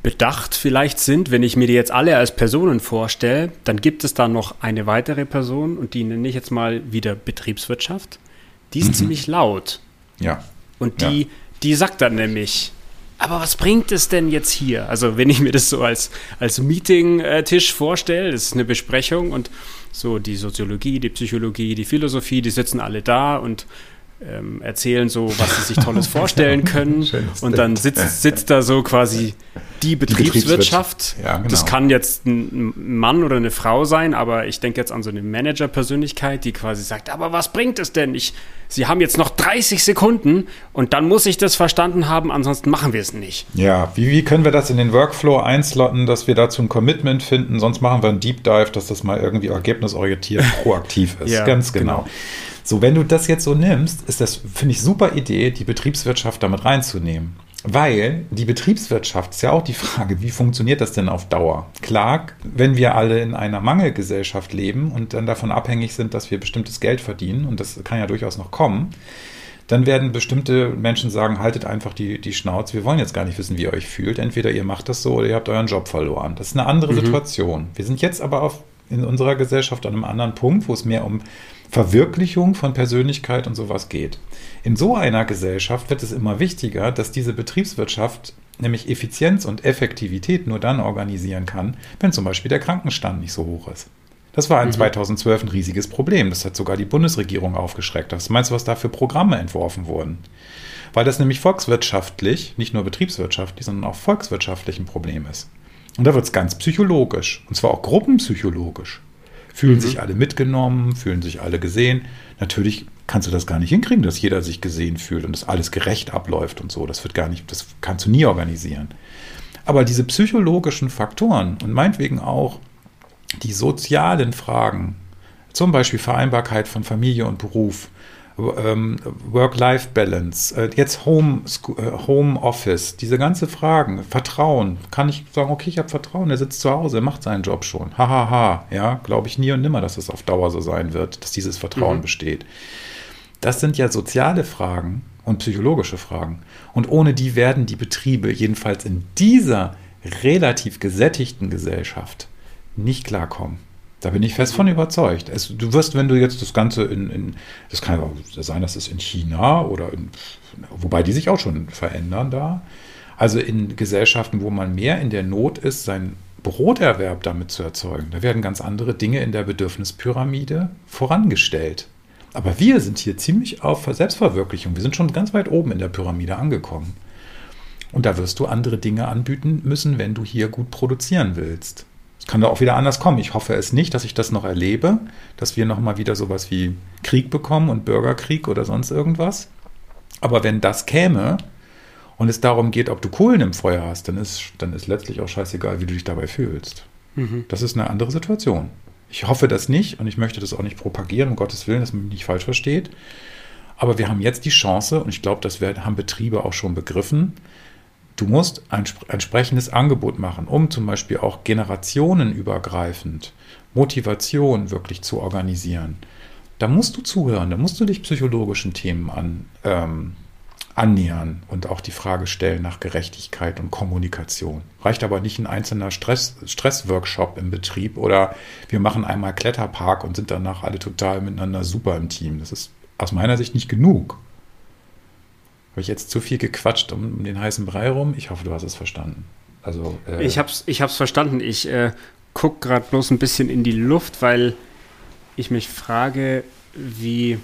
S1: bedacht vielleicht sind. Wenn ich mir die jetzt alle als Personen vorstelle, dann gibt es da noch eine weitere Person und die nenne ich jetzt mal wieder Betriebswirtschaft. Die ist mhm. ziemlich laut.
S2: Ja.
S1: Und die, ja. die sagt dann nämlich, aber was bringt es denn jetzt hier? Also wenn ich mir das so als, als Meeting-Tisch vorstelle, das ist eine Besprechung und so die Soziologie, die Psychologie, die Philosophie, die sitzen alle da und ähm, erzählen so, was sie sich Tolles vorstellen können. und dann sitzt, sitzt da so quasi die Betriebswirtschaft. Ja, genau. Das kann jetzt ein Mann oder eine Frau sein, aber ich denke jetzt an so eine Manager-Persönlichkeit, die quasi sagt, aber was bringt es denn? Ich, Sie haben jetzt noch 30 Sekunden und dann muss ich das verstanden haben, ansonsten machen wir es nicht.
S2: Ja, wie, wie können wir das in den Workflow einslotten, dass wir dazu ein Commitment finden? Sonst machen wir ein Deep Dive, dass das mal irgendwie ergebnisorientiert proaktiv ist. ja, Ganz genau. genau. So, wenn du das jetzt so nimmst, ist das, finde ich, super Idee, die Betriebswirtschaft damit reinzunehmen. Weil die Betriebswirtschaft ist ja auch die Frage, wie funktioniert das denn auf Dauer? Klar, wenn wir alle in einer Mangelgesellschaft leben und dann davon abhängig sind, dass wir bestimmtes Geld verdienen, und das kann ja durchaus noch kommen, dann werden bestimmte Menschen sagen, haltet einfach die, die Schnauze, wir wollen jetzt gar nicht wissen, wie ihr euch fühlt. Entweder ihr macht das so oder ihr habt euren Job verloren. Das ist eine andere mhm. Situation. Wir sind jetzt aber auf, in unserer Gesellschaft an einem anderen Punkt, wo es mehr um Verwirklichung von Persönlichkeit und sowas geht. In so einer Gesellschaft wird es immer wichtiger, dass diese Betriebswirtschaft nämlich Effizienz und Effektivität nur dann organisieren kann, wenn zum Beispiel der Krankenstand nicht so hoch ist. Das war in mhm. 2012 ein riesiges Problem. Das hat sogar die Bundesregierung aufgeschreckt. Was meinst du, was da für Programme entworfen wurden? Weil das nämlich volkswirtschaftlich, nicht nur betriebswirtschaftlich, sondern auch volkswirtschaftlich ein Problem ist. Und da wird es ganz psychologisch. Und zwar auch gruppenpsychologisch fühlen mhm. sich alle mitgenommen, fühlen sich alle gesehen. Natürlich kannst du das gar nicht hinkriegen, dass jeder sich gesehen fühlt und dass alles gerecht abläuft und so. Das wird gar nicht, das kannst du nie organisieren. Aber diese psychologischen Faktoren und meinetwegen auch die sozialen Fragen, zum Beispiel Vereinbarkeit von Familie und Beruf, Work-Life-Balance, äh, jetzt Home, äh, Home Office, diese ganze Fragen, Vertrauen, kann ich sagen, okay, ich habe Vertrauen, er sitzt zu Hause, er macht seinen Job schon. Hahaha, ha, ha. ja, glaube ich nie und nimmer, dass es auf Dauer so sein wird, dass dieses Vertrauen mhm. besteht. Das sind ja soziale Fragen und psychologische Fragen. Und ohne die werden die Betriebe jedenfalls in dieser relativ gesättigten Gesellschaft nicht klarkommen. Da bin ich fest von überzeugt. Es, du wirst, wenn du jetzt das Ganze in, in das kann ja auch sein, dass es in China oder in, wobei die sich auch schon verändern da. Also in Gesellschaften, wo man mehr in der Not ist, seinen Broterwerb damit zu erzeugen, da werden ganz andere Dinge in der Bedürfnispyramide vorangestellt. Aber wir sind hier ziemlich auf Selbstverwirklichung. Wir sind schon ganz weit oben in der Pyramide angekommen. Und da wirst du andere Dinge anbieten müssen, wenn du hier gut produzieren willst. Es kann da auch wieder anders kommen. Ich hoffe es nicht, dass ich das noch erlebe, dass wir nochmal wieder sowas wie Krieg bekommen und Bürgerkrieg oder sonst irgendwas. Aber wenn das käme und es darum geht, ob du Kohlen im Feuer hast, dann ist, dann ist letztlich auch scheißegal, wie du dich dabei fühlst. Mhm. Das ist eine andere Situation. Ich hoffe das nicht und ich möchte das auch nicht propagieren, um Gottes Willen, dass man mich nicht falsch versteht. Aber wir haben jetzt die Chance, und ich glaube, das haben Betriebe auch schon begriffen, Du musst ein entsprechendes Angebot machen, um zum Beispiel auch generationenübergreifend Motivation wirklich zu organisieren. Da musst du zuhören, da musst du dich psychologischen Themen an, ähm, annähern und auch die Frage stellen nach Gerechtigkeit und Kommunikation. Reicht aber nicht ein einzelner Stress, Stressworkshop im Betrieb oder wir machen einmal Kletterpark und sind danach alle total miteinander super im Team. Das ist aus meiner Sicht nicht genug. Habe ich jetzt zu viel gequatscht um, den heißen Brei rum? Ich hoffe, du hast es verstanden.
S1: Also, äh, ich habe es ich hab's verstanden. Ich äh, gucke gerade bloß ein bisschen in die Luft, weil ich mich frage, wie,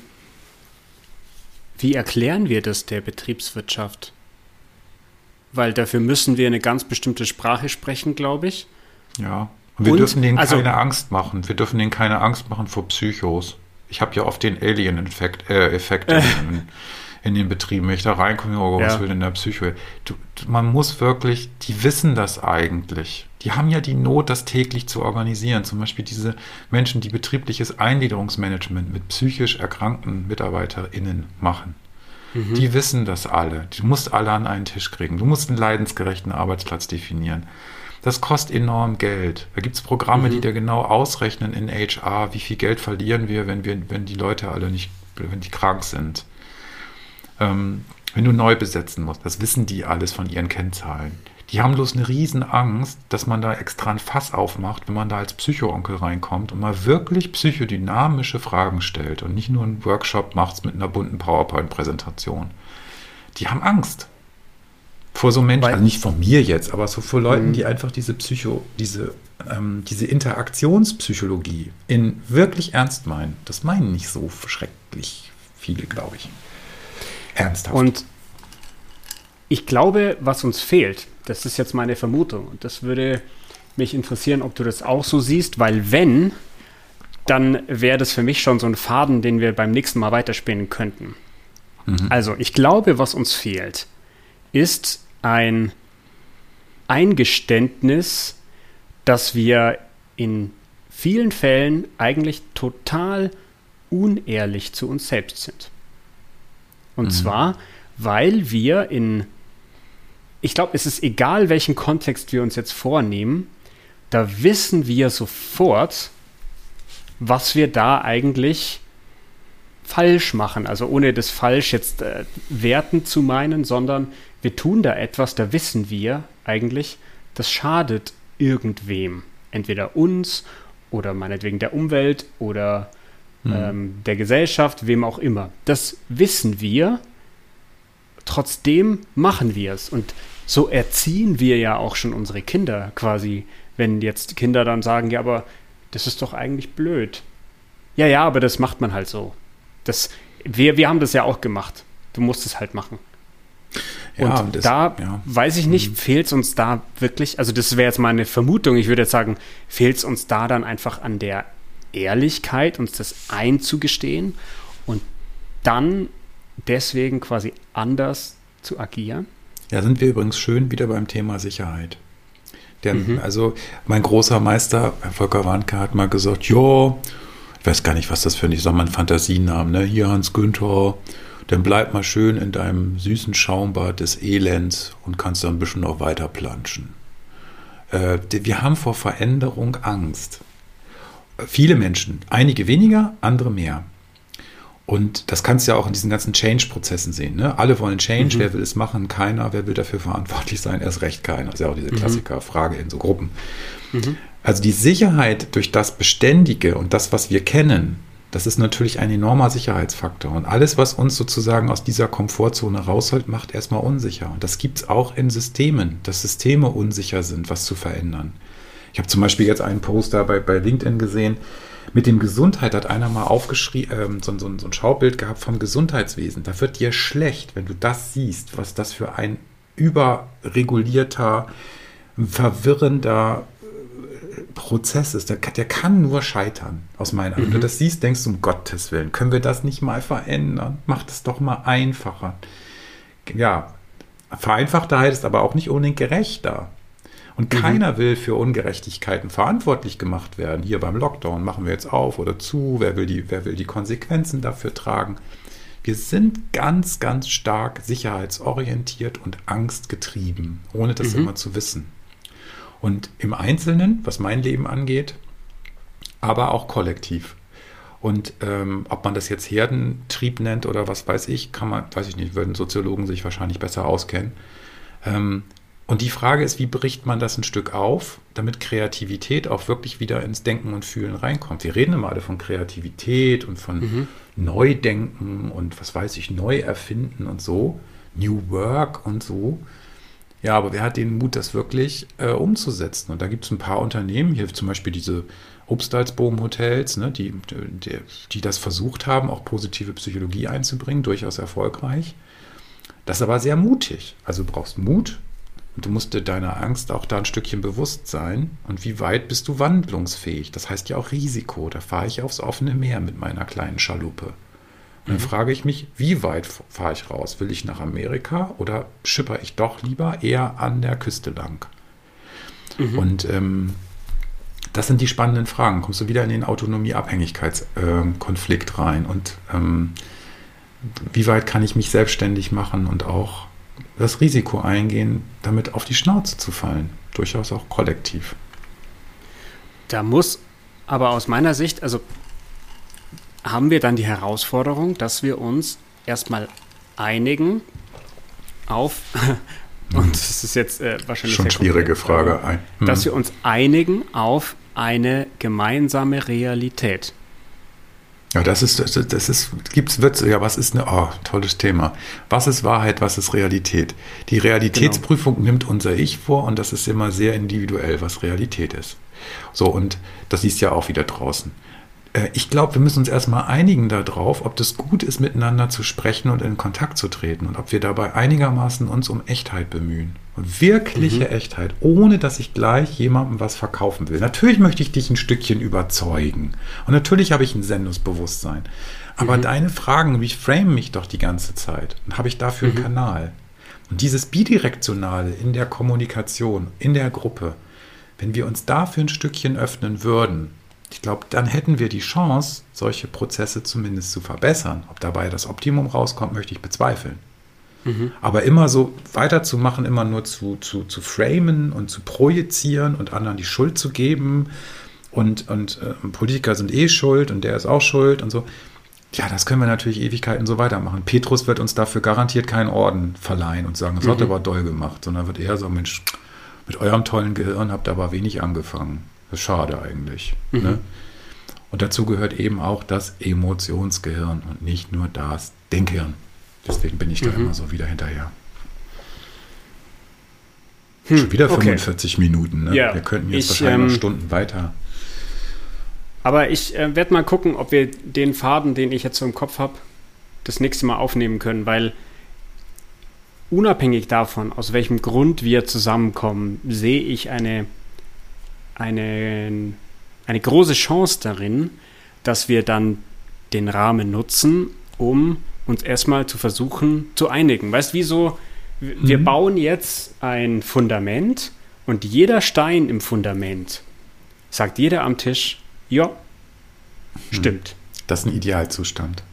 S1: wie erklären wir das der Betriebswirtschaft? Weil dafür müssen wir eine ganz bestimmte Sprache sprechen, glaube ich.
S2: Ja, und wir und, dürfen denen also, keine Angst machen. Wir dürfen denen keine Angst machen vor Psychos. Ich habe ja oft den Alien-Effekt äh, Effekt in, in den Betrieben. Wenn ich da reinkomme, oh, was ja. will denn der Psycho? Du, man muss wirklich, die wissen das eigentlich. Die haben ja die Not, das täglich zu organisieren. Zum Beispiel diese Menschen, die betriebliches Eingliederungsmanagement mit psychisch erkrankten MitarbeiterInnen machen. Mhm. Die wissen das alle. Du musst alle an einen Tisch kriegen. Du musst einen leidensgerechten Arbeitsplatz definieren. Das kostet enorm Geld. Da gibt es Programme, mhm. die dir genau ausrechnen in HR, wie viel Geld verlieren wir, wenn wir, wenn die Leute alle nicht, wenn die krank sind ähm, wenn du neu besetzen musst, das wissen die alles von ihren Kennzahlen. Die haben bloß eine riesen Angst, dass man da extra ein Fass aufmacht, wenn man da als Psycho-Onkel reinkommt und mal wirklich psychodynamische Fragen stellt und nicht nur einen Workshop macht mit einer bunten PowerPoint-Präsentation. Die haben Angst vor so Menschen, also nicht von mir jetzt, aber so vor Leuten, mhm. die einfach diese Psycho, diese, ähm, diese Interaktionspsychologie in wirklich ernst meinen. Das meinen nicht so schrecklich viele, glaube ich.
S1: Ernsthaft. Und ich glaube, was uns fehlt, das ist jetzt meine Vermutung, und das würde mich interessieren, ob du das auch so siehst, weil wenn, dann wäre das für mich schon so ein Faden, den wir beim nächsten Mal weiterspielen könnten. Mhm. Also, ich glaube, was uns fehlt, ist ein Eingeständnis, dass wir in vielen Fällen eigentlich total unehrlich zu uns selbst sind. Und mhm. zwar, weil wir in, ich glaube, es ist egal, welchen Kontext wir uns jetzt vornehmen, da wissen wir sofort, was wir da eigentlich falsch machen. Also ohne das falsch jetzt äh, werten zu meinen, sondern wir tun da etwas, da wissen wir eigentlich, das schadet irgendwem. Entweder uns oder meinetwegen der Umwelt oder mhm. ähm, der Gesellschaft, wem auch immer. Das wissen wir, trotzdem machen wir es. Und so erziehen wir ja auch schon unsere Kinder quasi, wenn jetzt Kinder dann sagen, ja, aber das ist doch eigentlich blöd. Ja, ja, aber das macht man halt so. Das, wir, wir haben das ja auch gemacht. Du musst es halt machen. Ja, und das, da ja. weiß ich nicht, mhm. fehlt es uns da wirklich, also das wäre jetzt mal eine Vermutung, ich würde jetzt sagen, fehlt es uns da dann einfach an der Ehrlichkeit, uns das einzugestehen und dann deswegen quasi anders zu agieren?
S2: Ja, sind wir übrigens schön wieder beim Thema Sicherheit. Der, mhm. Also mein großer Meister, Volker Warnke, hat mal gesagt, ja, ich weiß gar nicht, was das für ein, ich sag mal, ein Fantasienamen, ne? Hier Hans Günther, dann bleib mal schön in deinem süßen Schaumbad des Elends und kannst dann ein bisschen noch weiter planschen. Äh, wir haben vor Veränderung Angst. Viele Menschen, einige weniger, andere mehr. Und das kannst du ja auch in diesen ganzen Change-Prozessen sehen. Ne? Alle wollen Change, mhm. wer will es machen? Keiner. Wer will dafür verantwortlich sein? Erst recht keiner. Das ist ja auch diese mhm. Klassiker-Frage in so Gruppen. Mhm. Also die Sicherheit durch das Beständige und das, was wir kennen, das ist natürlich ein enormer Sicherheitsfaktor. Und alles, was uns sozusagen aus dieser Komfortzone rausholt, macht erstmal unsicher. Und das gibt es auch in Systemen, dass Systeme unsicher sind, was zu verändern. Ich habe zum Beispiel jetzt einen Poster bei, bei LinkedIn gesehen, mit dem Gesundheit hat einer mal aufgeschrieben, ähm, so, so, so ein Schaubild gehabt vom Gesundheitswesen. Da wird dir schlecht, wenn du das siehst, was das für ein überregulierter, verwirrender Prozess ist, der, der kann nur scheitern, aus meiner Sicht. Mhm. Wenn du mhm. das siehst, denkst du, um Gottes Willen, können wir das nicht mal verändern? Mach das doch mal einfacher. Ja, vereinfachter heißt aber auch nicht unbedingt gerechter. Und mhm. keiner will für Ungerechtigkeiten verantwortlich gemacht werden. Hier beim Lockdown machen wir jetzt auf oder zu, wer will die, wer will die Konsequenzen dafür tragen? Wir sind ganz, ganz stark sicherheitsorientiert und angstgetrieben, ohne das mhm. immer zu wissen. Und im Einzelnen, was mein Leben angeht, aber auch kollektiv. Und ähm, ob man das jetzt Herdentrieb nennt oder was weiß ich, kann man, weiß ich nicht, würden Soziologen sich wahrscheinlich besser auskennen. Ähm, und die Frage ist, wie bricht man das ein Stück auf, damit Kreativität auch wirklich wieder ins Denken und Fühlen reinkommt. Wir reden immer alle von Kreativität und von mhm. Neudenken und was weiß ich, Neuerfinden und so, New Work und so. Ja, aber wer hat den Mut, das wirklich äh, umzusetzen? Und da gibt es ein paar Unternehmen, hier zum Beispiel diese Obstalsboom-Hotels, ne, die, die, die das versucht haben, auch positive Psychologie einzubringen, durchaus erfolgreich. Das ist aber sehr mutig. Also du brauchst Mut und du musst dir deiner Angst auch da ein Stückchen bewusst sein. Und wie weit bist du wandlungsfähig? Das heißt ja auch Risiko. Da fahre ich aufs offene Meer mit meiner kleinen Schaluppe. Und dann frage ich mich, wie weit fahre ich raus? Will ich nach Amerika oder schipper ich doch lieber eher an der Küste lang? Mhm. Und ähm, das sind die spannenden Fragen. Kommst du wieder in den Autonomie-Abhängigkeitskonflikt äh, rein? Und ähm, wie weit kann ich mich selbstständig machen und auch das Risiko eingehen, damit auf die Schnauze zu fallen? Durchaus auch kollektiv.
S1: Da muss aber aus meiner Sicht, also haben wir dann die Herausforderung, dass wir uns erstmal einigen auf, und das ist jetzt äh, wahrscheinlich
S2: schon schwierige Frage.
S1: Hm. dass wir uns einigen auf eine gemeinsame Realität.
S2: Ja, das ist, das, das ist, gibt's Witze, ja, was ist eine, oh, tolles Thema. Was ist Wahrheit, was ist Realität? Die Realitätsprüfung genau. nimmt unser Ich vor und das ist immer sehr individuell, was Realität ist. So, und das siehst du ja auch wieder draußen. Äh, ich glaube, wir müssen uns erstmal einigen darauf, ob das gut ist, miteinander zu sprechen und in Kontakt zu treten und ob wir dabei einigermaßen uns um Echtheit bemühen. Und wirkliche mhm. Echtheit, ohne dass ich gleich jemandem was verkaufen will. Natürlich möchte ich dich ein Stückchen überzeugen. Und natürlich habe ich ein Sendungsbewusstsein. Aber mhm. deine Fragen, wie frame mich doch die ganze Zeit? Und habe ich dafür mhm. einen Kanal? Und dieses Bidirektionale in der Kommunikation, in der Gruppe, wenn wir uns dafür ein Stückchen öffnen würden, ich glaube, dann hätten wir die Chance, solche Prozesse zumindest zu verbessern. Ob dabei das Optimum rauskommt, möchte ich bezweifeln. Mhm. Aber immer so weiterzumachen, immer nur zu, zu, zu framen und zu projizieren und anderen die Schuld zu geben und, und äh, Politiker sind eh schuld und der ist auch schuld und so. Ja, das können wir natürlich Ewigkeiten so weitermachen. Petrus wird uns dafür garantiert keinen Orden verleihen und sagen, das mhm. hat er aber doll gemacht, sondern wird eher so, Mensch, mit eurem tollen Gehirn habt ihr aber wenig angefangen. Das ist schade eigentlich. Mhm. Ne? Und dazu gehört eben auch das Emotionsgehirn und nicht nur das Denkhirn. Deswegen bin ich da mhm. immer so wieder hinterher. Hm, Schon wieder 45 okay. Minuten. Ne? Ja, wir könnten jetzt ich, wahrscheinlich ähm, noch Stunden weiter.
S1: Aber ich äh, werde mal gucken, ob wir den Faden, den ich jetzt so im Kopf habe, das nächste Mal aufnehmen können, weil unabhängig davon, aus welchem Grund wir zusammenkommen, sehe ich eine eine, eine große Chance darin, dass wir dann den Rahmen nutzen, um uns erstmal zu versuchen zu einigen. Weißt du, wieso? Wir mhm. bauen jetzt ein Fundament und jeder Stein im Fundament sagt jeder am Tisch, ja, Stimmt.
S2: Das ist ein Idealzustand.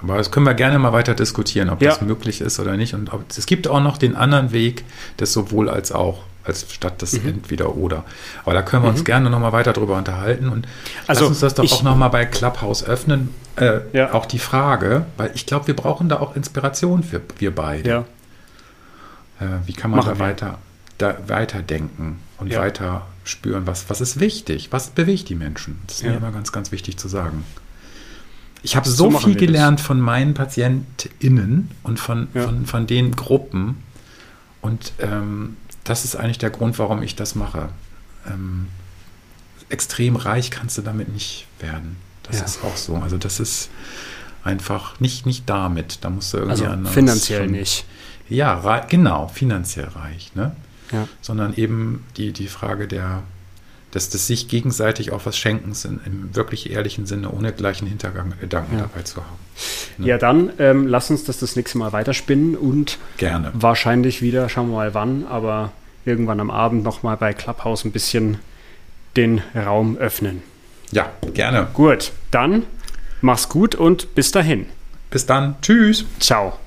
S2: Aber das können wir gerne mal weiter diskutieren, ob
S1: Ja.
S2: das möglich ist oder nicht. Und ob, es gibt auch noch den anderen Weg des sowohl als auch, als statt des
S1: Mhm.
S2: entweder oder. Aber da können wir uns gerne noch mal weiter drüber unterhalten. Und
S1: Also,
S2: lass uns das doch
S1: ich-
S2: auch noch mal bei Clubhouse öffnen. Äh,
S1: Ja.
S2: Auch die Frage, weil ich glaube, wir brauchen da auch Inspiration für wir beide.
S1: Ja.
S2: Äh, wie kann man
S1: Machen
S2: da weiter, da weiterdenken und
S1: Ja.
S2: weiter spüren, was, was ist wichtig, was bewegt die Menschen? Das ist mir
S1: Ja.
S2: immer ganz, ganz wichtig zu sagen. Ich habe
S1: So
S2: so, viel
S1: wir das.
S2: gelernt von meinen PatientInnen und von,
S1: Ja.
S2: von, von den Gruppen. Und ähm, das ist eigentlich der Grund, warum ich das mache. Ähm, extrem reich kannst du damit nicht werden. Das
S1: Ja.
S2: ist auch so. Also das ist einfach nicht, nicht damit. Da musst du irgendwie
S1: Also
S2: anders
S1: finanziell nicht.
S2: ja, genau, finanziell reich, ne?
S1: Ja.
S2: Sondern eben die, die Frage der, des, des sich gegenseitig auch was Schenkens in, im wirklich ehrlichen Sinne, ohne gleichen Hintergang, Gedanken
S1: Ja.
S2: dabei zu haben. Ne?
S1: Ja, dann ähm, lass uns das das nächste Mal weiterspinnen und
S2: Gerne.
S1: wahrscheinlich wieder, schauen wir mal wann, aber irgendwann am Abend nochmal bei Clubhouse ein bisschen den Raum öffnen.
S2: Ja, gerne.
S1: Gut, dann mach's gut und bis dahin.
S2: Bis dann. Tschüss.
S1: Ciao.